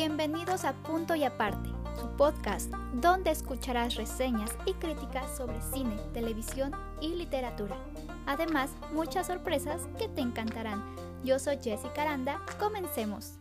Bienvenidos a Punto y Aparte, su podcast donde escucharás reseñas y críticas sobre cine, televisión y literatura. Además, muchas sorpresas que te encantarán. Yo soy Jessica Aranda, comencemos.